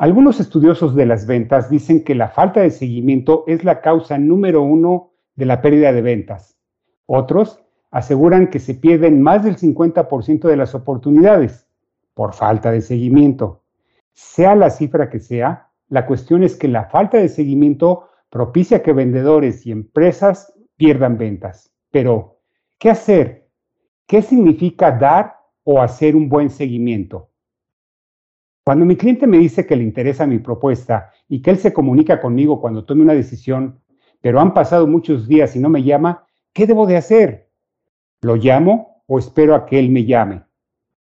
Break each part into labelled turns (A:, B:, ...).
A: Algunos estudiosos de las ventas dicen que la falta de seguimiento es la causa número uno de la pérdida de ventas. Otros aseguran que se pierden más del 50% de las oportunidades por falta de seguimiento. Sea la cifra que sea, la cuestión es que la falta de seguimiento propicia que vendedores y empresas pierdan ventas. Pero, ¿qué hacer? ¿Qué significa dar o hacer un buen seguimiento? Cuando mi cliente me dice que le interesa mi propuesta y que él se comunica conmigo cuando tome una decisión, pero han pasado muchos días y no me llama, ¿qué debo de hacer? ¿Lo llamo o espero a que él me llame?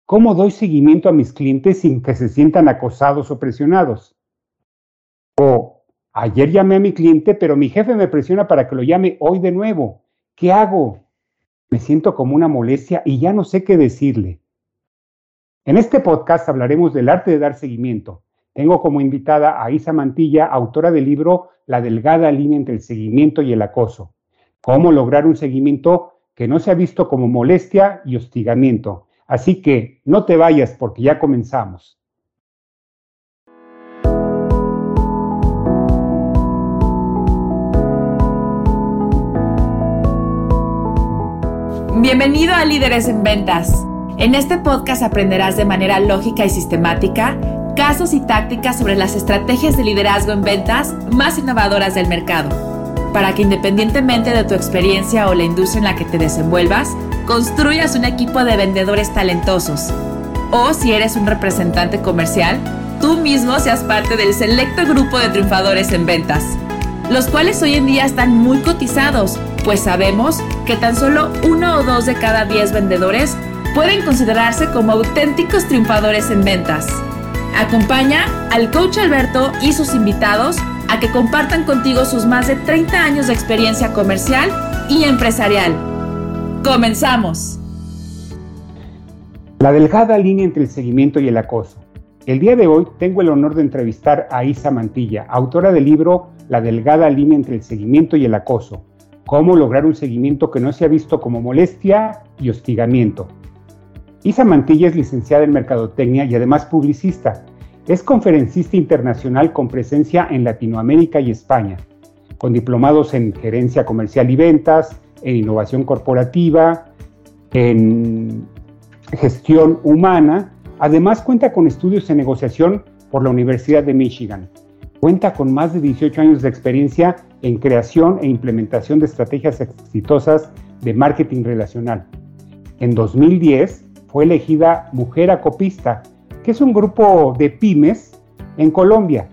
A: ¿Cómo doy seguimiento a mis clientes sin que se sientan acosados o presionados? O ayer llamé a mi cliente, pero mi jefe me presiona para que lo llame hoy de nuevo. ¿Qué hago? Me siento como una molestia y ya no sé qué decirle. En este podcast hablaremos del arte de dar seguimiento. Tengo como invitada a Isa Mantilla, autora del libro La delgada línea entre el seguimiento y el acoso. Cómo lograr un seguimiento que no sea visto como molestia y hostigamiento. Así que no te vayas porque ya comenzamos.
B: Bienvenido a Líderes en Ventas en este podcast aprenderás de manera lógica y sistemática casos y tácticas sobre las estrategias de liderazgo en ventas más innovadoras del mercado, para que independientemente de tu experiencia o la industria en la que te desenvuelvas, construyas un equipo de vendedores talentosos. O si eres un representante comercial, tú mismo seas parte del selecto grupo de triunfadores en ventas, los cuales hoy en día están muy cotizados, pues sabemos que tan solo uno o dos de cada diez vendedores pueden considerarse como auténticos triunfadores en ventas. Acompaña al coach Alberto y sus invitados a que compartan contigo sus más de 30 años de experiencia comercial y empresarial. ¡Comenzamos!
A: La delgada línea entre el seguimiento y el acoso. El día de hoy tengo el honor de entrevistar a Isa Mantilla, autora del libro La delgada línea entre el seguimiento y el acoso. Cómo lograr un seguimiento que no sea visto como molestia y hostigamiento. Isa Mantilla es licenciada en Mercadotecnia y además publicista. Es conferencista internacional con presencia en Latinoamérica y España, con diplomados en gerencia comercial y ventas, en innovación corporativa, en gestión humana. Además cuenta con estudios en negociación por la Universidad de Michigan. Cuenta con más de 18 años de experiencia en creación e implementación de estrategias exitosas de marketing relacional. En 2010 fue elegida Mujer Acopista, que es un grupo de pymes en Colombia.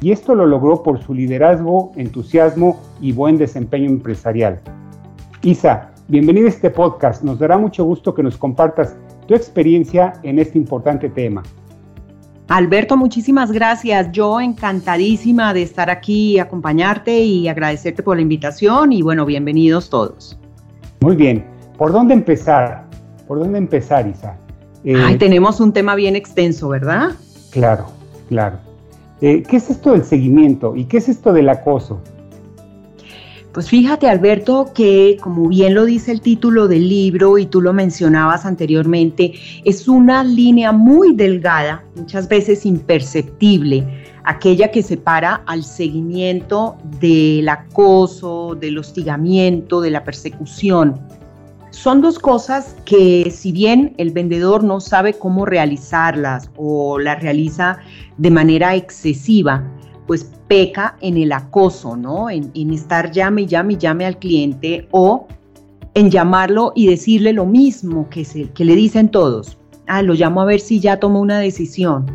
A: Y esto lo logró por su liderazgo, entusiasmo y buen desempeño empresarial. Isa, bienvenida a este podcast. Nos dará mucho gusto que nos compartas tu experiencia en este importante tema.
C: Alberto, muchísimas gracias. Yo encantadísima de estar aquí, acompañarte y agradecerte por la invitación y bueno, bienvenidos todos.
A: Muy bien. ¿Por dónde empezar? ¿Por dónde empezar, Isa?
C: Eh, tenemos un tema bien extenso, ¿verdad?
A: Claro, claro. Eh, ¿Qué es esto del seguimiento y qué es esto del acoso?
C: Pues fíjate, Alberto, que como bien lo dice el título del libro y tú lo mencionabas anteriormente, es una línea muy delgada, muchas veces imperceptible, aquella que separa al seguimiento del acoso, del hostigamiento, de la persecución. Son dos cosas que si bien el vendedor no sabe cómo realizarlas o las realiza de manera excesiva, pues peca en el acoso, ¿no? En, estar llame, llame, llame al cliente o en llamarlo y decirle lo mismo que, se, que le dicen todos. Ah, lo llamo a ver si ya tomó una decisión.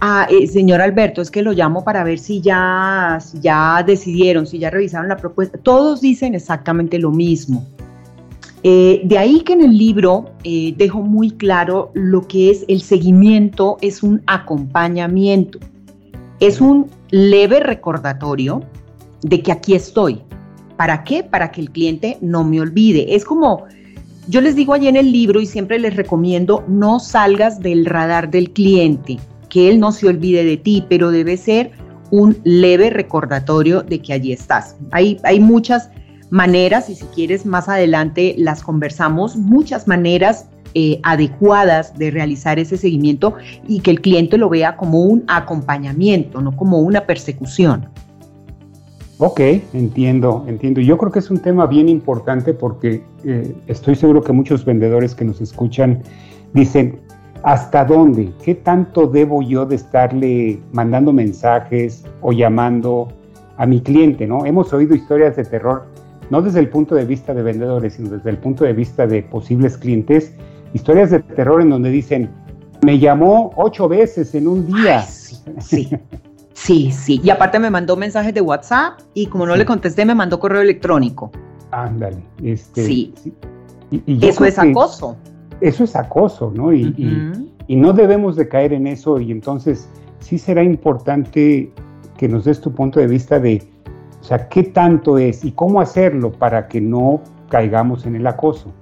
C: Ah, eh, señor Alberto, es que lo llamo para ver si ya, si ya decidieron, si ya revisaron la propuesta. Todos dicen exactamente lo mismo. Eh, de ahí que en el libro eh, dejo muy claro lo que es el seguimiento, es un acompañamiento, es un leve recordatorio de que aquí estoy. ¿Para qué? Para que el cliente no me olvide. Es como, yo les digo allí en el libro y siempre les recomiendo, no salgas del radar del cliente, que él no se olvide de ti, pero debe ser un leve recordatorio de que allí estás. Hay, hay muchas maneras, y si quieres más adelante las conversamos, muchas maneras eh, adecuadas de realizar ese seguimiento y que el cliente lo vea como un acompañamiento, no como una persecución.
A: Ok, entiendo, entiendo. Yo creo que es un tema bien importante porque eh, estoy seguro que muchos vendedores que nos escuchan dicen, ¿hasta dónde? ¿Qué tanto debo yo de estarle mandando mensajes o llamando a mi cliente? ¿no? Hemos oído historias de terror, no desde el punto de vista de vendedores, sino desde el punto de vista de posibles clientes, historias de terror en donde dicen, me llamó ocho veces en un día.
C: sí, sí, sí, Y aparte me mandó mensajes de WhatsApp y como no le contesté, me mandó correo electrónico.
A: Ándale.
C: Este, sí. eso es acoso.
A: Eso es acoso, ¿no? Y, y, no debemos de caer en eso y entonces sí será importante que nos des tu punto de vista de, o sea, qué tanto es y cómo hacerlo para que no caigamos en el acoso.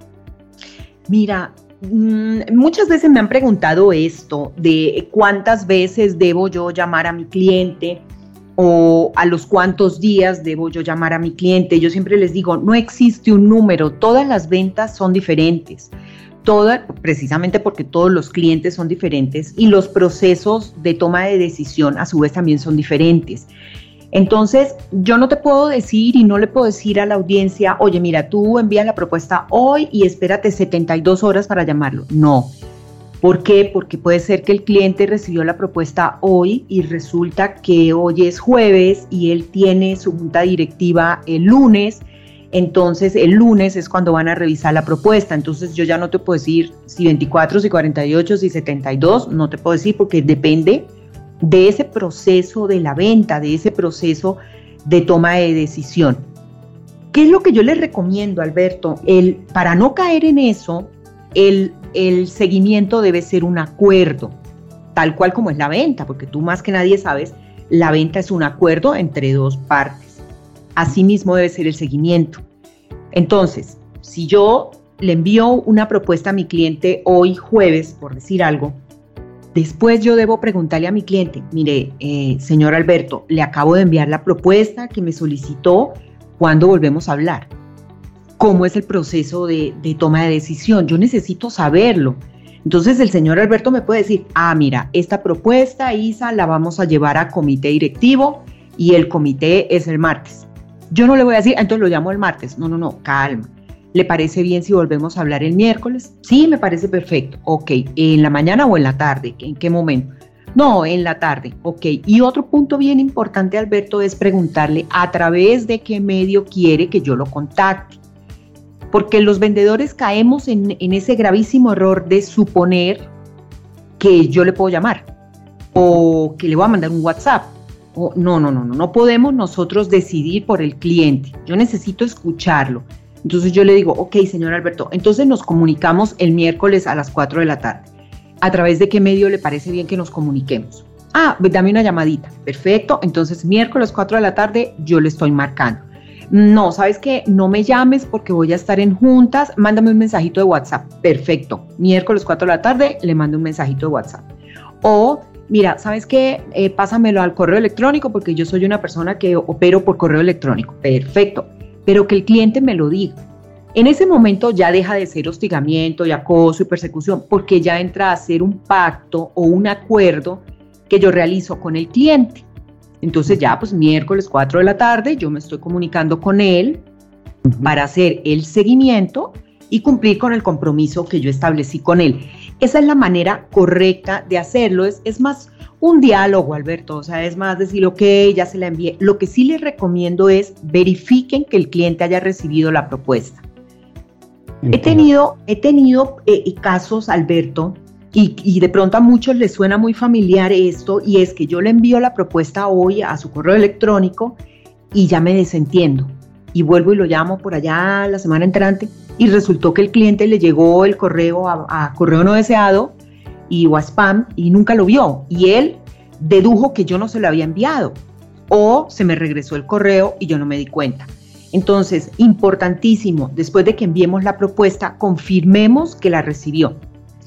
C: Mira, Mm, muchas veces me han preguntado esto de cuántas veces debo yo llamar a mi cliente o a los cuántos días debo yo llamar a mi cliente. Yo siempre les digo, no existe un número, todas las ventas son diferentes. Toda, precisamente porque todos los clientes son diferentes y los procesos de toma de decisión a su vez también son diferentes. Entonces, yo no te puedo decir y no le puedo decir a la audiencia, oye, mira, tú envías la propuesta hoy y espérate 72 horas para llamarlo. No. ¿Por qué? Porque puede ser que el cliente recibió la propuesta hoy y resulta que hoy es jueves y él tiene su junta directiva el lunes. Entonces el lunes es cuando van a revisar la propuesta. Entonces yo ya no te puedo decir si 24, si 48, si 72, no te puedo decir porque depende de ese proceso de la venta, de ese proceso de toma de decisión. ¿Qué es lo que yo les recomiendo, Alberto? El, para no caer en eso, el, el seguimiento debe ser un acuerdo, tal cual como es la venta, porque tú más que nadie sabes, la venta es un acuerdo entre dos partes. Asimismo debe ser el seguimiento. Entonces, si yo le envío una propuesta a mi cliente hoy jueves, por decir algo, Después yo debo preguntarle a mi cliente, mire, eh, señor Alberto, le acabo de enviar la propuesta que me solicitó, ¿cuándo volvemos a hablar? ¿Cómo es el proceso de, toma de decisión? Yo necesito saberlo. Entonces el señor Alberto me puede decir, ah, mira, esta propuesta, Isa, la vamos a llevar a comité directivo y el comité es el martes. Yo no le voy a decir, ah, entonces lo llamo el martes. No, no, no, calma. ¿Le parece bien si volvemos a hablar el miércoles? Sí, me parece perfecto. Ok, ¿en la mañana o en la tarde? ¿En qué momento? No, en la tarde. Ok. Y otro punto bien importante, Alberto, es preguntarle a través de qué medio quiere que yo lo contacte. Porque los vendedores caemos en, ese gravísimo error de suponer que yo le puedo llamar o que le voy a mandar un WhatsApp. No, no, no, no, no podemos nosotros decidir por el cliente. Yo necesito escucharlo. Entonces yo le digo, ok, señor Alberto, entonces nos comunicamos el miércoles a las 4 de la tarde. ¿A través de qué medio le parece bien que nos comuniquemos? Ah, dame una llamadita. Perfecto. Entonces miércoles 4 de la tarde yo le estoy marcando. No, sabes que no me llames porque voy a estar en juntas. Mándame un mensajito de WhatsApp. Perfecto. Miércoles 4 de la tarde le mando un mensajito de WhatsApp. O mira, ¿sabes qué? Eh, pásamelo al correo electrónico porque yo soy una persona que opero por correo electrónico. Perfecto pero que el cliente me lo diga. En ese momento ya deja de ser hostigamiento y acoso y persecución porque ya entra a ser un pacto o un acuerdo que yo realizo con el cliente. Entonces ya pues miércoles 4 de la tarde yo me estoy comunicando con él para hacer el seguimiento y cumplir con el compromiso que yo establecí con él. Esa es la manera correcta de hacerlo. Es, es más un diálogo, Alberto. O sea, es más decir, ok, ya se la envié. Lo que sí les recomiendo es verifiquen que el cliente haya recibido la propuesta. He tenido, he tenido eh, casos, Alberto, y, y, de pronto a muchos les suena muy familiar esto, y es que yo le envío la propuesta hoy a su correo electrónico y ya me desentiendo. Y vuelvo y lo llamo por allá la semana entrante y resultó que el cliente le llegó el correo a, a correo no deseado y o a spam y nunca lo vio. Y él dedujo que yo no se lo había enviado o se me regresó el correo y yo no me di cuenta. Entonces, importantísimo, después de que enviemos la propuesta, confirmemos que la recibió.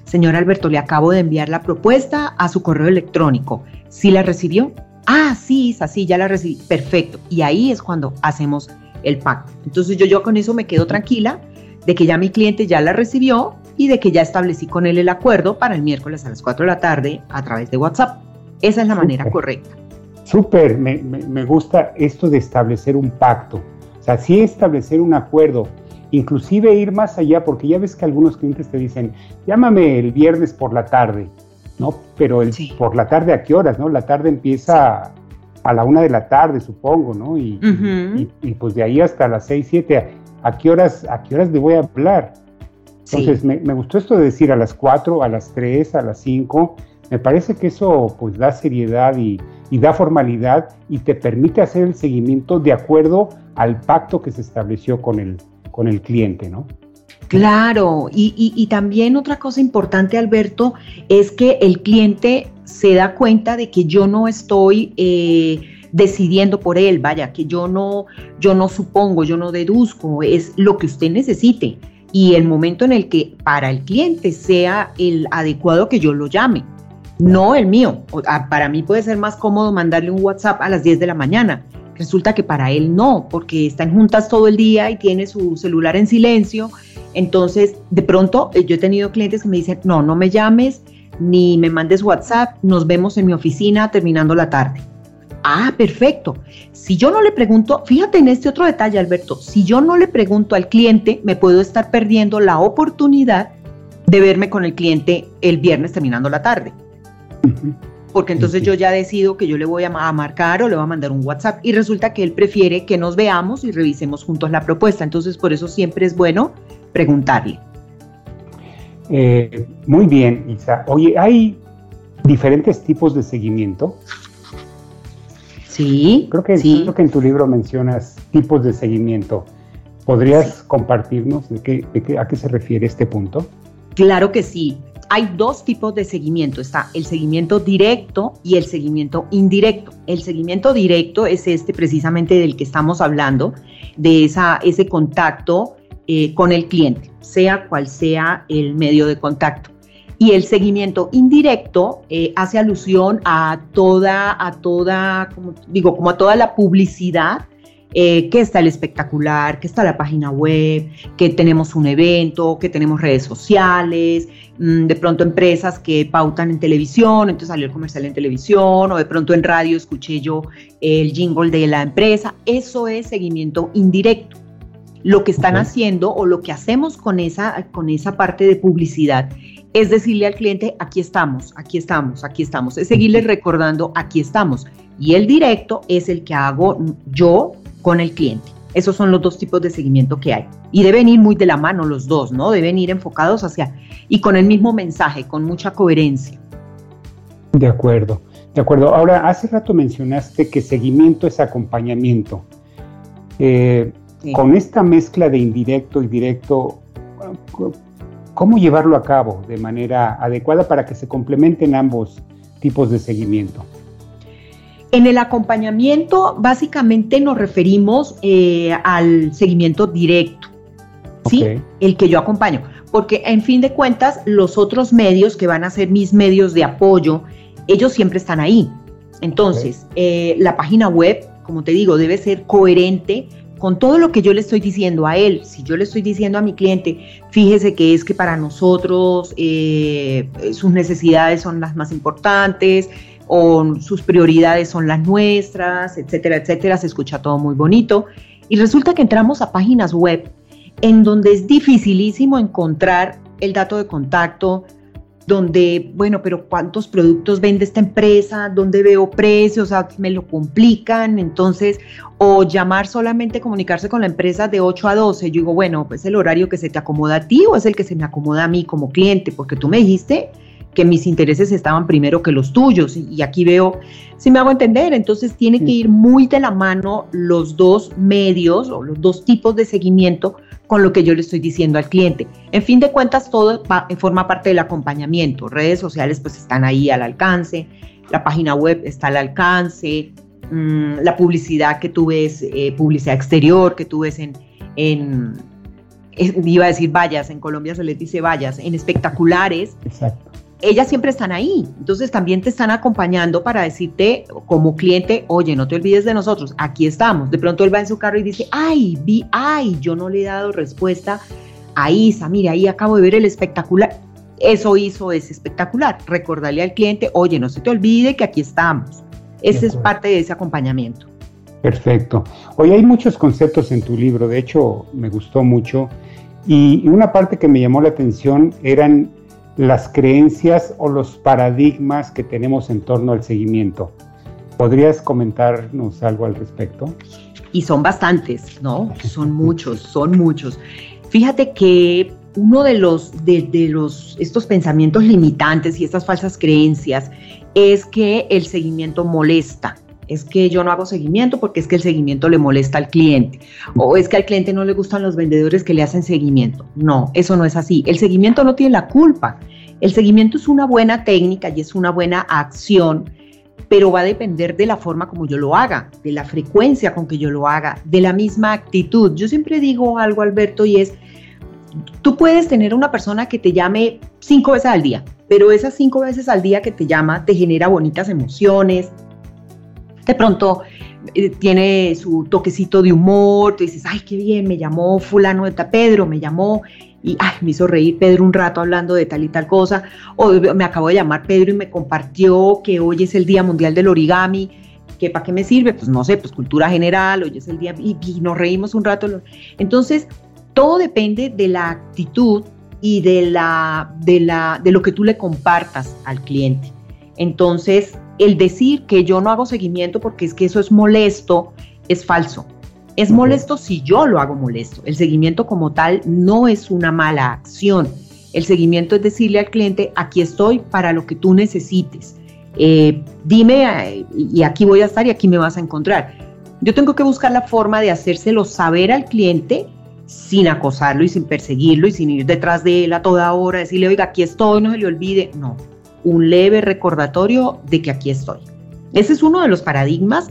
C: Señor Alberto, le acabo de enviar la propuesta a su correo electrónico. ¿Sí la recibió? Ah, sí, así ya la recibí. Perfecto. Y ahí es cuando hacemos el pacto. Entonces yo, yo con eso me quedo tranquila de que ya mi cliente ya la recibió y de que ya establecí con él el acuerdo para el miércoles a las 4 de la tarde a través de WhatsApp. Esa es la manera correcta.
A: Súper, me, me, gusta esto de establecer un pacto. O sea, sí establecer un acuerdo, inclusive ir más allá, porque ya ves que algunos clientes te dicen, llámame el viernes por la tarde, ¿no? Pero el, por la tarde, ¿a qué horas, no? La tarde empieza a la una de la tarde, supongo, ¿no? Y, y, pues de ahí hasta las seis, siete, ¿a qué horas, a qué horas le voy a hablar? Entonces, me, me, gustó esto de decir a las cuatro, a las tres, a las cinco. Me parece que eso pues da seriedad y, y da formalidad y te permite hacer el seguimiento de acuerdo al pacto que se estableció con el, con el cliente, ¿no?
C: Claro, y, también otra cosa importante, Alberto, es que el cliente se da cuenta de que yo no estoy eh, decidiendo por él, vaya, que yo no, yo no supongo, yo no deduzco, es lo que usted necesite y el momento en el que para el cliente sea el adecuado que yo lo llame no el mío. Para mí puede ser más cómodo mandarle un WhatsApp a las 10 de la mañana. Resulta que para él no, porque están juntas todo el día y tiene su celular en silencio. Entonces, de pronto, eh, yo he tenido clientes que me dicen, no, no me llames ni me mandes WhatsApp, nos vemos en mi oficina terminando la tarde. Ah, perfecto. Si yo no le pregunto, fíjate en este otro detalle, Alberto, si yo no le pregunto al cliente, me puedo estar perdiendo la oportunidad de verme con el cliente el viernes terminando la tarde. Porque entonces yo ya decido que yo le voy a, marcar o le voy a mandar un WhatsApp y resulta que él prefiere que nos veamos y revisemos juntos la propuesta. Entonces por eso siempre es bueno preguntarle.
A: Eh, muy bien, Isa. Oye, ¿hay diferentes tipos de seguimiento?
C: Sí.
A: Creo que,
C: sí.
A: Creo que en tu libro mencionas tipos de seguimiento. ¿Podrías compartirnos a qué se refiere este punto?
C: Claro que sí hay dos tipos de seguimiento. Está el seguimiento directo y el seguimiento indirecto. El seguimiento directo es este precisamente del que estamos hablando, de esa, ese contacto eh, con el cliente, sea cual sea el medio de contacto. Y el seguimiento indirecto eh, hace alusión a toda, a toda, como digo, como a toda la publicidad eh, que está el espectacular, que está la página web, que tenemos un evento, que tenemos redes sociales, mm, de pronto empresas que pautan en televisión, entonces salió el comercial en televisión, o de pronto en radio escuché yo el jingle de la empresa. Eso es seguimiento indirecto. Lo que están haciendo o lo que hacemos con esa, con esa parte de publicidad es decirle al cliente, aquí estamos, aquí estamos, aquí estamos, es seguirle recordando, aquí estamos. Y el directo es el que hago yo con el cliente. Esos son los dos tipos de seguimiento que hay. Y deben ir muy de la mano los dos, ¿no? Deben ir enfocados hacia y con el mismo mensaje, con mucha coherencia.
A: De acuerdo, de acuerdo. Ahora, hace rato mencionaste que seguimiento es acompañamiento. Eh, con esta mezcla de indirecto y directo, ¿cómo llevarlo a cabo de manera adecuada para que se complementen ambos tipos de seguimiento?
C: En el acompañamiento, básicamente nos referimos eh, al seguimiento directo, ¿sí? El que yo acompaño. Porque en fin de cuentas, los otros medios que van a ser mis medios de apoyo, ellos siempre están ahí. Entonces, eh, la página web, como te digo, debe ser coherente con todo lo que yo le estoy diciendo a él. Si yo le estoy diciendo a mi cliente, fíjese que es que para nosotros eh, sus necesidades son las más importantes, o sus prioridades son las nuestras, etcétera, etcétera, se escucha todo muy bonito. Y resulta que entramos a páginas web en donde es dificilísimo encontrar el dato de contacto, donde, bueno, pero ¿cuántos productos vende esta empresa? ¿Dónde veo precios? O me lo complican. Entonces, o llamar solamente, comunicarse con la empresa de 8 a 12. Yo digo, bueno, pues el horario que se te acomoda a ti o es el que se me acomoda a mí como cliente, porque tú me dijiste que mis intereses estaban primero que los tuyos. Y, aquí veo, si me hago entender, entonces tiene que ir muy de la mano los dos medios o los dos tipos de seguimiento con lo que yo le estoy diciendo al cliente. En fin de cuentas, todo forma parte del acompañamiento. Redes sociales pues están ahí al alcance, la página web está al alcance, mm, la publicidad que tú ves, eh, publicidad exterior que tú ves en, en iba a decir vallas, en Colombia se les dice vallas, en espectaculares. Exacto ellas siempre están ahí. Entonces también te están acompañando para decirte como cliente, oye, no te olvides de nosotros, aquí estamos. De pronto él va en su carro y dice, ay, vi, ay, yo no le he dado respuesta ahí, Isa, mire, ahí acabo de ver el espectacular. Eso hizo es espectacular. Recordarle al cliente, oye, no se te olvide que aquí estamos. Ese es parte de ese acompañamiento.
A: Perfecto. Hoy hay muchos conceptos en tu libro, de hecho me gustó mucho. Y una parte que me llamó la atención eran las creencias o los paradigmas que tenemos en torno al seguimiento. ¿Podrías comentarnos algo al respecto?
C: Y son bastantes, ¿no? Son muchos, son muchos. Fíjate que uno de los, de, los, estos pensamientos limitantes y estas falsas creencias es que el seguimiento molesta. Es que yo no hago seguimiento porque es que el seguimiento le molesta al cliente. O es que al cliente no le gustan los vendedores que le hacen seguimiento. No, eso no es así. El seguimiento no tiene la culpa. El seguimiento es una buena técnica y es una buena acción, pero va a depender de la forma como yo lo haga, de la frecuencia con que yo lo haga, de la misma actitud. Yo siempre digo algo, Alberto, y es, tú puedes tener una persona que te llame cinco veces al día, pero esas cinco veces al día que te llama te genera bonitas emociones. De pronto eh, tiene su toquecito de humor, tú dices, ay, qué bien, me llamó fulano de Pedro, me llamó y ay, me hizo reír Pedro un rato hablando de tal y tal cosa, o me acabo de llamar Pedro y me compartió que hoy es el Día Mundial del Origami, que para qué me sirve, pues no sé, pues cultura general, hoy es el día, y nos reímos un rato. Entonces, todo depende de la actitud y de, la, de, la, de lo que tú le compartas al cliente. Entonces, el decir que yo no hago seguimiento porque es que eso es molesto es falso. Es molesto si yo lo hago molesto. El seguimiento como tal no es una mala acción. El seguimiento es decirle al cliente, aquí estoy para lo que tú necesites. Eh, dime y aquí voy a estar y aquí me vas a encontrar. Yo tengo que buscar la forma de hacérselo saber al cliente sin acosarlo y sin perseguirlo y sin ir detrás de él a toda hora, decirle, oiga, aquí estoy, no se le olvide. No, un leve recordatorio de que aquí estoy. Ese es uno de los paradigmas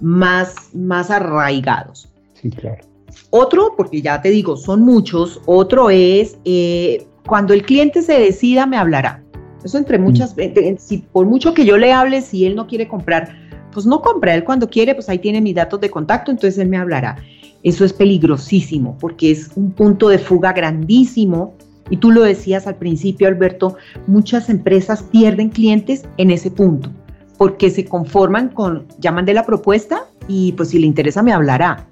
C: más, más arraigados.
A: Sí, claro.
C: Otro, porque ya te digo, son muchos, otro es eh, cuando el cliente se decida, me hablará. Eso entre muchas, mm. si por mucho que yo le hable, si él no quiere comprar, pues no compra, él cuando quiere, pues ahí tiene mis datos de contacto, entonces él me hablará. Eso es peligrosísimo porque es un punto de fuga grandísimo. Y tú lo decías al principio, Alberto, muchas empresas pierden clientes en ese punto porque se conforman con, llaman de la propuesta y pues si le interesa me hablará.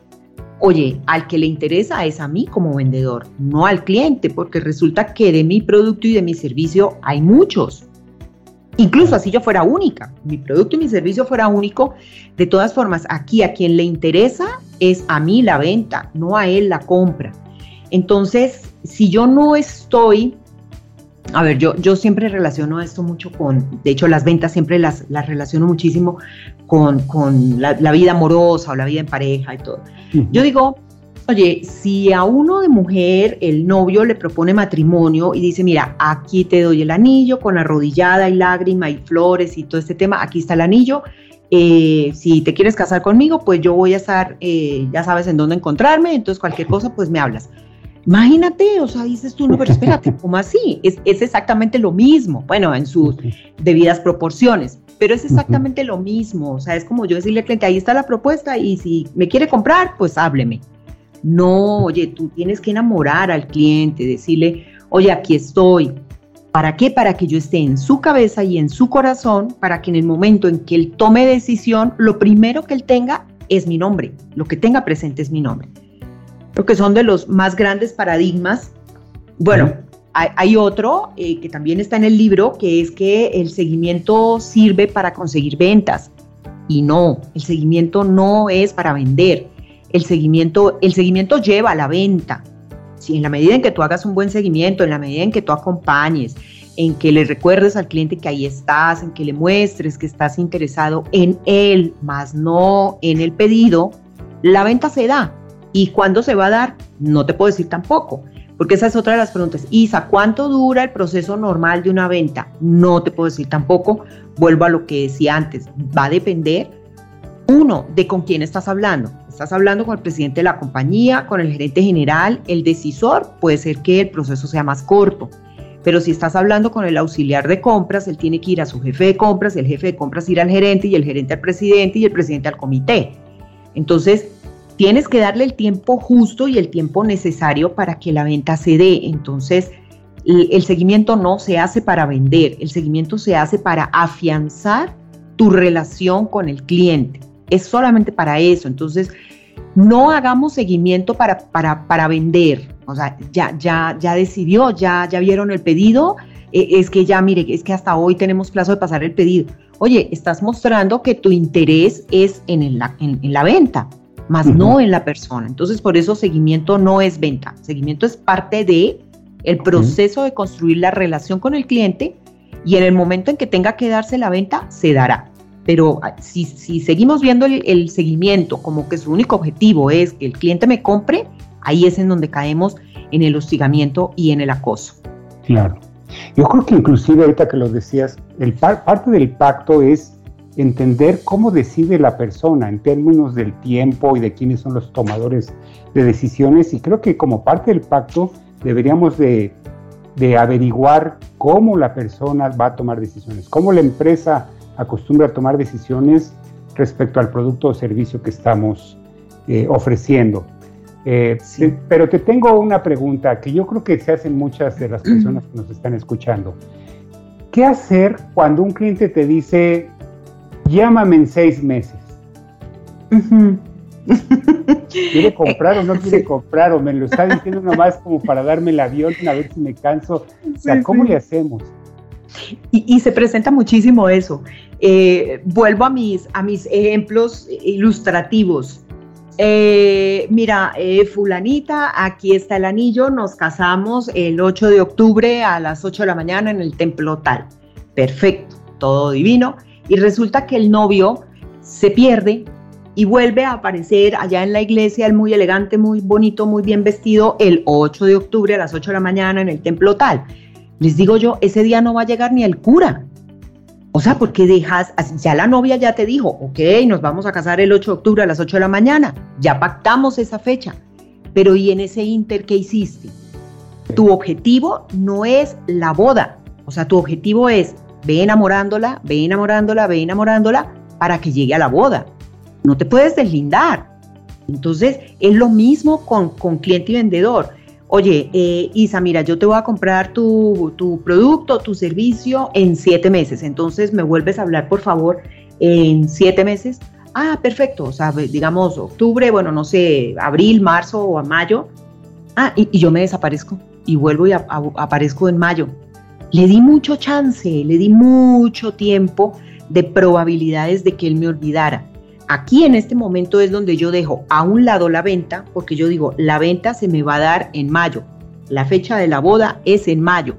C: Oye, al que le interesa es a mí como vendedor, no al cliente, porque resulta que de mi producto y de mi servicio hay muchos. Incluso así yo fuera única, mi producto y mi servicio fuera único, de todas formas, aquí a quien le interesa es a mí la venta, no a él la compra. Entonces, si yo no estoy, a ver, yo, yo siempre relaciono esto mucho con, de hecho las ventas siempre las, las relaciono muchísimo con, con la, vida amorosa o la vida en pareja y todo. Yo digo, Oye, si a uno de mujer el novio le propone matrimonio y dice, mira, aquí te doy el anillo con arrodillada y lágrima y flores y todo este tema, aquí está el anillo, eh, si te quieres casar conmigo, pues yo voy a estar, eh, ya sabes en dónde encontrarme, entonces cualquier cosa, pues me hablas. Imagínate, o sea, dices tú, no, pero espérate, ¿cómo así? Es, es exactamente lo mismo, bueno, en sus debidas proporciones, pero es exactamente lo mismo, o sea, es como yo decirle al cliente, ahí está la propuesta y si me quiere comprar, pues hábleme. No, oye, tú tienes que enamorar al cliente, decirle, oye, aquí estoy. ¿Para qué? Para que yo esté en su cabeza y en su corazón, para que en el momento en que él tome decisión, lo primero que él tenga es mi nombre, lo que tenga presente es mi nombre. Creo que son de los más grandes paradigmas. Bueno, hay, otro eh, que también está en el libro, que es que el seguimiento sirve para conseguir ventas. Y no, el seguimiento no es para vender el seguimiento, el seguimiento lleva a la venta. Si en la medida en que tú hagas un buen seguimiento, en la medida en que tú acompañes, en que le recuerdes al cliente que ahí estás, en que le muestres que estás interesado en él, más no en el pedido, la venta se da. ¿Y cuándo se va a dar? No te puedo decir tampoco, porque esa es otra de las preguntas. Isa, ¿cuánto dura el proceso normal de una venta? No te puedo decir tampoco. Vuelvo a lo que decía antes, va a depender, uno, de con quién estás hablando. Estás hablando con el presidente de la compañía, con el gerente general, el decisor, puede ser que el proceso sea más corto. Pero si estás hablando con el auxiliar de compras, él tiene que ir a su jefe de compras, el jefe de compras ir al gerente y el gerente al presidente y el presidente al comité. Entonces, tienes que darle el tiempo justo y el tiempo necesario para que la venta se dé. Entonces, el seguimiento no se hace para vender, el seguimiento se hace para afianzar tu relación con el cliente. Es solamente para eso. Entonces, no hagamos seguimiento para, para, para vender. O sea, ya, ya, ya decidió, ya, ya vieron el pedido. Eh, es que ya, mire, es que hasta hoy tenemos plazo de pasar el pedido. Oye, estás mostrando que tu interés es en, la, en, la venta, más no en la persona. Entonces, por eso seguimiento no es venta. Seguimiento es parte de el proceso de construir la relación con el cliente y en el momento en que tenga que darse la venta, se dará. Pero ah, si, seguimos viendo el, seguimiento como que su único objetivo es que el cliente me compre, ahí es en donde caemos en el hostigamiento y en el acoso.
A: Claro. Yo creo que inclusive ahorita que lo decías, el parte del pacto es entender cómo decide la persona en términos del tiempo y de quiénes son los tomadores de decisiones y creo que como parte del pacto deberíamos de, averiguar cómo la persona va a tomar decisiones, cómo la empresa acostumbra a tomar decisiones respecto al producto o servicio que estamos eh, ofreciendo. Eh, pero te tengo una pregunta que yo creo que se hacen muchas de las personas que nos están escuchando. ¿Qué hacer cuando un cliente te dice, llámame en seis meses? ¿Quiere comprar o no quiere comprar? ¿O me lo está diciendo nomás como para darme el avión a ver si me canso? O sea, ¿cómo le hacemos?
C: Y, se presenta muchísimo eso. Eh, vuelvo a mis, a mis ejemplos ilustrativos. Eh, mira, eh, fulanita, aquí está el anillo, nos casamos el 8 de octubre a las 8 de la mañana en el templo tal. Perfecto, todo divino. Y resulta que el novio se pierde y vuelve a aparecer allá en la iglesia, el muy elegante, muy bonito, muy bien vestido, el 8 de octubre a las 8 de la mañana en el templo tal. Les digo yo, ese día no va a llegar ni el cura. O sea, porque dejas, ya la novia ya te dijo, ok, nos vamos a casar el 8 de octubre a las 8 de la mañana, ya pactamos esa fecha, pero ¿y en ese inter qué hiciste? Tu objetivo no es la boda, o sea, tu objetivo es ve enamorándola, ve enamorándola, ve enamorándola para que llegue a la boda no te puedes deslindar. Entonces, es lo mismo con, cliente y vendedor. Oye, eh, Isa, mira, yo te voy a comprar tu, tu, producto, tu servicio en siete meses. Entonces, me vuelves a hablar, por favor, en siete meses. Ah, perfecto. O sea, digamos, octubre, bueno, no sé, abril, marzo o mayo. Ah, y, yo me desaparezco y vuelvo y aparezco en mayo. Le di mucho chance, le di mucho tiempo de probabilidades de que él me olvidara. Aquí en este momento es donde yo dejo a un lado la venta, porque yo digo, la venta se me va a dar en mayo, la fecha de la boda es en mayo,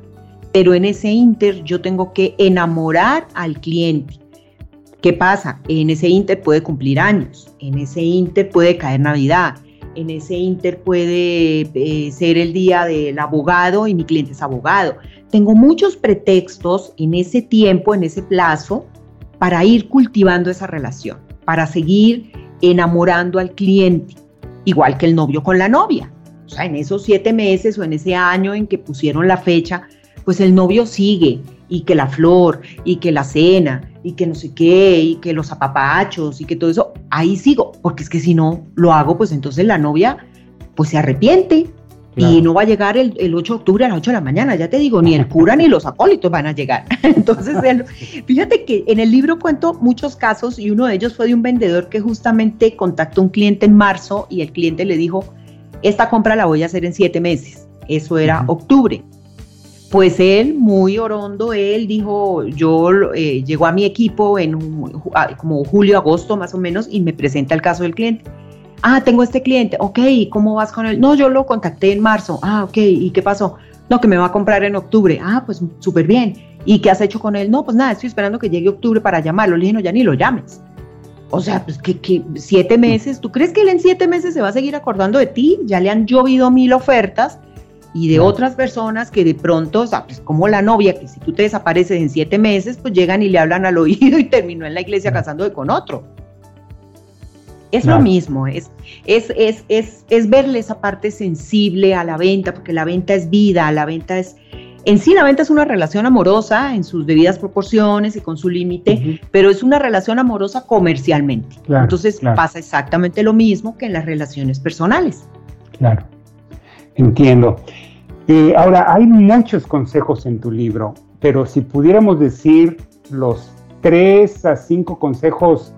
C: pero en ese inter yo tengo que enamorar al cliente. ¿Qué pasa? En ese inter puede cumplir años, en ese inter puede caer Navidad, en ese inter puede eh, ser el día del abogado y mi cliente es abogado. Tengo muchos pretextos en ese tiempo, en ese plazo, para ir cultivando esa relación para seguir enamorando al cliente, igual que el novio con la novia. O sea, en esos siete meses o en ese año en que pusieron la fecha, pues el novio sigue y que la flor y que la cena y que no sé qué y que los apapachos y que todo eso, ahí sigo, porque es que si no lo hago, pues entonces la novia pues se arrepiente y no va a llegar el, 8 de octubre a las 8 de la mañana, ya te digo, ni el cura ni los acólitos van a llegar. Entonces, fíjate que en el libro cuento muchos casos y uno de ellos fue de un vendedor que justamente contactó a un cliente en marzo y el cliente le dijo, esta compra la voy a hacer en siete meses. Eso era octubre. Pues él, muy orondo, él dijo, yo eh, llegó a mi equipo en como julio, agosto más o menos y me presenta el caso del cliente Ah, tengo este cliente, ok, ¿cómo vas con él? No, yo lo contacté en marzo. Ah, ok, ¿y qué pasó? No, que me va a comprar en octubre. Ah, pues súper bien. ¿Y qué has hecho con él? No, pues nada, estoy esperando que llegue octubre para llamarlo. Le dije, no, ya ni lo llames. O sea, pues que, siete meses, ¿tú crees que él en siete meses se va a seguir acordando de ti? Ya le han llovido mil ofertas y de otras personas que de pronto, o sea, pues como la novia, que si tú te desapareces en siete meses, pues llegan y le hablan al oído y terminó en la iglesia casándose con otro. Es lo mismo, es, es, es, es, verle esa parte sensible a la venta, porque la venta es vida, la venta es, En sí la venta es una relación amorosa en sus debidas proporciones y con su límite, pero es una relación amorosa comercialmente. Entonces pasa exactamente lo mismo que en las relaciones personales.
A: Claro, entiendo. Eh, ahora, hay muchos consejos en tu libro, pero si pudiéramos decir los tres a cinco consejos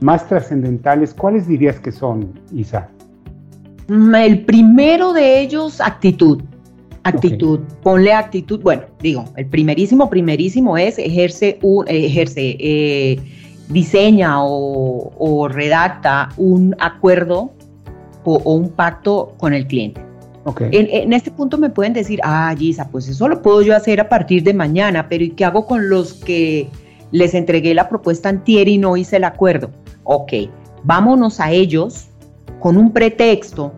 A: más trascendentales, ¿cuáles dirías que son, Isa?
C: Mm, el primero de ellos, actitud. Actitud, ponle actitud. Bueno, digo, el primerísimo, primerísimo es ejerce un, ejerce, eh, diseña o, redacta un acuerdo o, un pacto con el cliente. Okay. En, este punto me pueden decir, ah, Gisa, pues eso lo puedo yo hacer a partir de mañana, pero ¿y qué hago con los que les entregué la propuesta antier y no hice el acuerdo? Ok, vámonos a ellos con un pretexto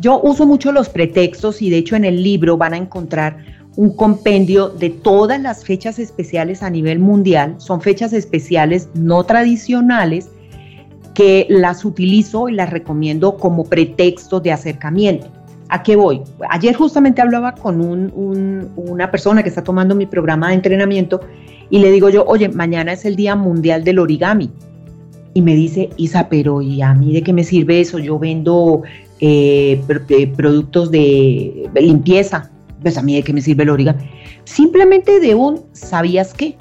C: yo uso mucho los pretextos y de hecho en el libro van a encontrar un compendio de todas las fechas especiales a nivel mundial. Son fechas especiales no tradicionales que las utilizo y las recomiendo como pretexto de acercamiento. ¿A qué voy? Ayer justamente hablaba con una persona que está tomando mi programa de entrenamiento y le digo yo, oye, mañana es el Día Mundial del Origami. Y me dice, Isa, pero ¿y a mí de qué me sirve eso? Yo vendo eh, eh, productos de limpieza. Pues a mí de qué me sirve el origami. Simplemente de un, ¿sabías qué?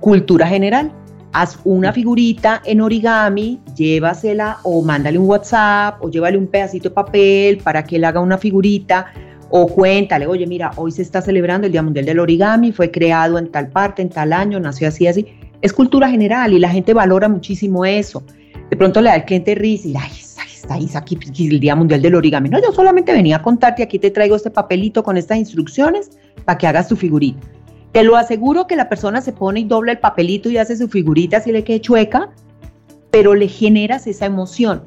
C: Cultura general. Haz una figurita en origami, llévasela o mándale un WhatsApp o llévale un pedacito de papel para que él haga una figurita o cuéntale, oye, mira, hoy se está celebrando el Día Mundial del Origami, fue creado en tal parte, en tal año, nació así, así. Es cultura general y la gente valora muchísimo eso. De pronto le da al cliente risa y, ay, está aquí el Día Mundial del Origami. No, yo solamente venía a contarte, aquí te traigo este papelito con estas instrucciones para que hagas tu figurita. Te lo aseguro que la persona se pone y dobla el papelito y hace su figurita así le quede chueca, pero le generas esa emoción.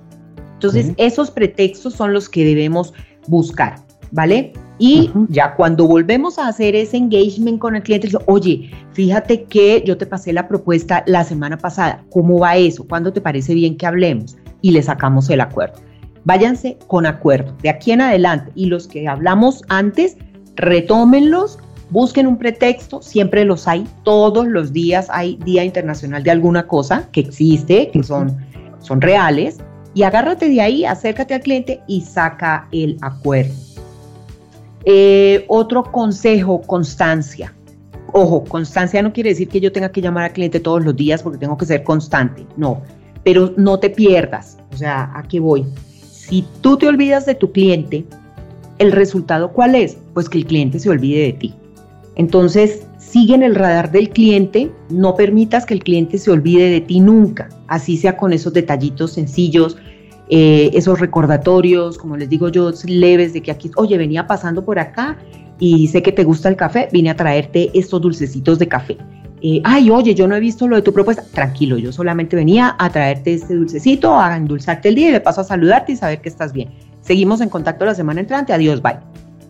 C: Entonces, esos pretextos son los que debemos buscar, ¿vale? Y ya cuando volvemos a hacer ese engagement con el cliente, oye, fíjate que yo te pasé la propuesta la semana pasada, ¿cómo va eso? ¿Cuándo te parece bien que hablemos? y le sacamos el acuerdo. Váyanse con acuerdo. De aquí en adelante, y los que hablamos antes, retómenlos, busquen un pretexto, siempre los hay, todos los días hay Día Internacional de alguna cosa que existe, que son, son reales, y agárrate de ahí, acércate al cliente y saca el acuerdo. Eh, otro consejo, constancia. Ojo, constancia no quiere decir que yo tenga que llamar al cliente todos los días porque tengo que ser constante. No, pero no te pierdas. O sea, ¿a qué voy? Si tú te olvidas de tu cliente, ¿el resultado cuál es? Pues que el cliente se olvide de ti. Entonces, sigue en el radar del cliente, no permitas que el cliente se olvide de ti nunca, así sea con esos detallitos sencillos, eh, esos recordatorios, como les digo yo, leves de que aquí, oye, venía pasando por acá y sé que te gusta el café, vine a traerte estos dulcecitos de café. Eh, ay, oye, yo no he visto lo de tu propuesta. Tranquilo, yo solamente venía a traerte este dulcecito, a endulzarte el día y de paso a saludarte y saber que estás bien. Seguimos en contacto la semana entrante, adiós, bye.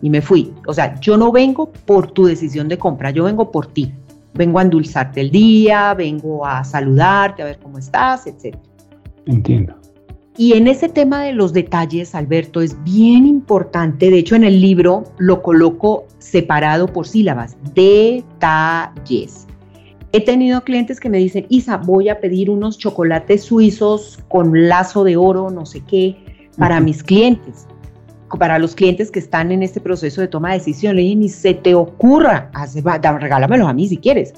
C: Y me fui. O sea, yo no vengo por tu decisión de compra, yo vengo por ti. Vengo a endulzarte el día, vengo a saludarte, a ver cómo estás, etc.
A: Entiendo.
C: Y en ese tema de los detalles, Alberto, es bien importante. De hecho, en el libro lo coloco separado por sílabas. Detalles. He tenido clientes que me dicen, Isa, voy a pedir unos chocolates suizos con lazo de oro, no sé qué, para mis clientes, para los clientes que están en este proceso de toma de decisión. Le dije, ni se te ocurra, regálamelos a mí si quieres,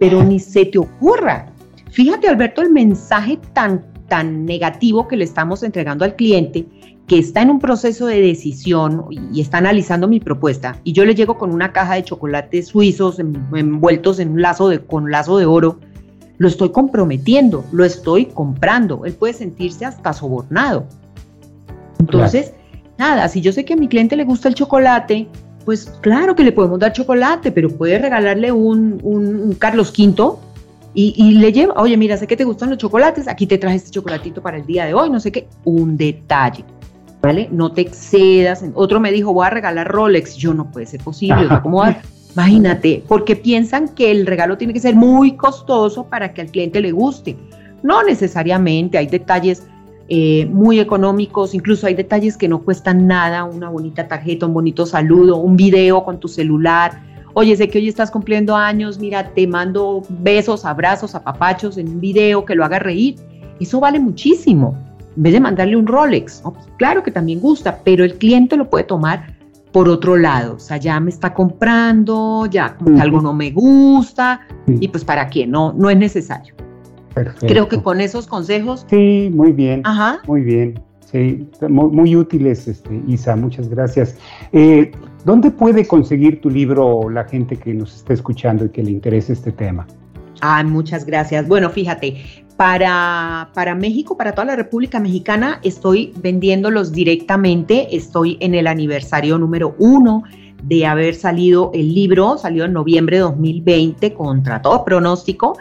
C: pero ni se te ocurra. Fíjate, Alberto, el mensaje tan, tan negativo que le estamos entregando al cliente que está en un proceso de decisión y está analizando mi propuesta y yo le llego con una caja de chocolates suizos envueltos en un lazo de, con lazo de oro, lo estoy comprometiendo, lo estoy comprando. Él puede sentirse hasta sobornado. Entonces, nada, si yo sé que a mi cliente le gusta el chocolate, pues claro que le podemos dar chocolate, pero puede regalarle un, Carlos V y, y, le lleva, oye, mira, sé que te gustan los chocolates, aquí te traje este chocolatito para el día de hoy, no sé qué, un detalle. ¿vale? No te excedas. Otro me dijo, voy a regalar Rolex. Yo no puede ser posible. ¿Cómo Imagínate, porque piensan que el regalo tiene que ser muy costoso para que al cliente le guste. No necesariamente, hay detalles eh, muy económicos, incluso hay detalles que no cuestan nada, una bonita tarjeta, un bonito saludo, un video con tu celular oye, sé que hoy estás cumpliendo años, mira, te mando besos, abrazos, apapachos en un video que lo haga reír. Eso vale muchísimo. En vez de mandarle un Rolex, claro que también gusta, pero el cliente lo puede tomar por otro lado. O sea, ya me está comprando, ya algo no me gusta, y pues para qué, no, no es necesario. Creo que con esos consejos.
A: Sí, muy bien. Ajá. Muy bien. Sí, muy, útiles, este, Isa, muchas gracias. Eh, ¿Dónde puede conseguir tu libro la gente que nos está escuchando y que le interese este tema?
C: Ah, muchas gracias. Bueno, fíjate, para, para México, para toda la República Mexicana, estoy vendiéndolos directamente. Estoy en el aniversario número uno de haber salido el libro, salió en noviembre de 2020 contra todo pronóstico.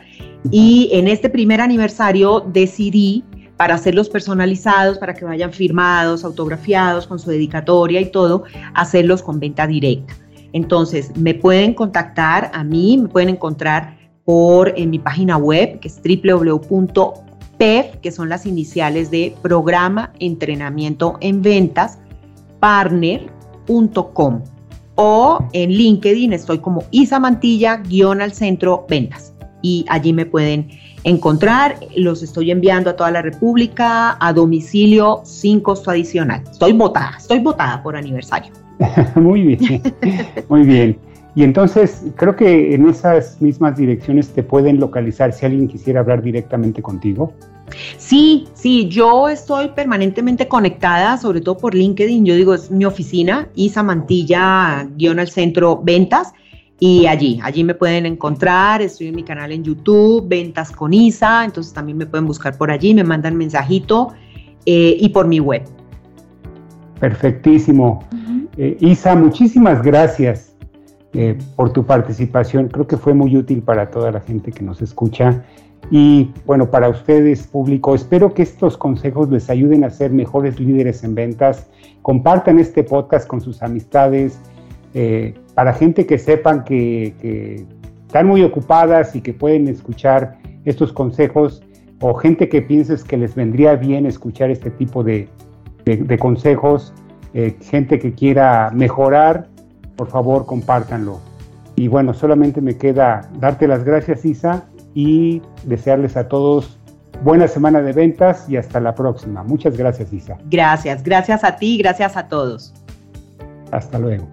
C: Y en este primer aniversario decidí para hacerlos personalizados, para que vayan firmados, autografiados, con su dedicatoria y todo, hacerlos con venta directa. Entonces, me pueden contactar a mí, me pueden encontrar por en mi página web, que es www.pef, que son las iniciales de Programa Entrenamiento en Ventas, partner.com. O en LinkedIn estoy como Isa Mantilla, guion al centro ventas. Y allí me pueden encontrar. Los estoy enviando a toda la República a domicilio sin costo adicional. Estoy votada, estoy votada por aniversario.
A: muy bien, muy bien. Y entonces creo que en esas mismas direcciones te pueden localizar si alguien quisiera hablar directamente contigo.
C: Sí, sí, yo estoy permanentemente conectada, sobre todo por LinkedIn. Yo digo, es mi oficina, Isa Mantilla, guion al centro ventas. Y allí, allí me pueden encontrar, estoy en mi canal en YouTube, Ventas con Isa, entonces también me pueden buscar por allí, me mandan mensajito eh, y por mi web.
A: Perfectísimo. Eh, Isa, muchísimas gracias eh, por tu participación. Creo que fue muy útil para toda la gente que nos escucha. Y bueno, para ustedes, público, espero que estos consejos les ayuden a ser mejores líderes en ventas. Compartan este podcast con sus amistades eh, para gente que sepan que, están muy ocupadas y que pueden escuchar estos consejos, o gente que pienses que les vendría bien escuchar este tipo de, consejos, eh, gente que quiera mejorar, por favor compártanlo. Y bueno, solamente me queda darte las gracias, Isa, y desearles a todos buena semana de ventas y hasta la próxima. Muchas gracias, Isa.
C: Gracias, gracias a ti, gracias a todos.
A: Hasta luego.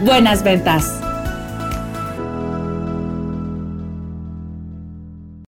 B: buenas ventas.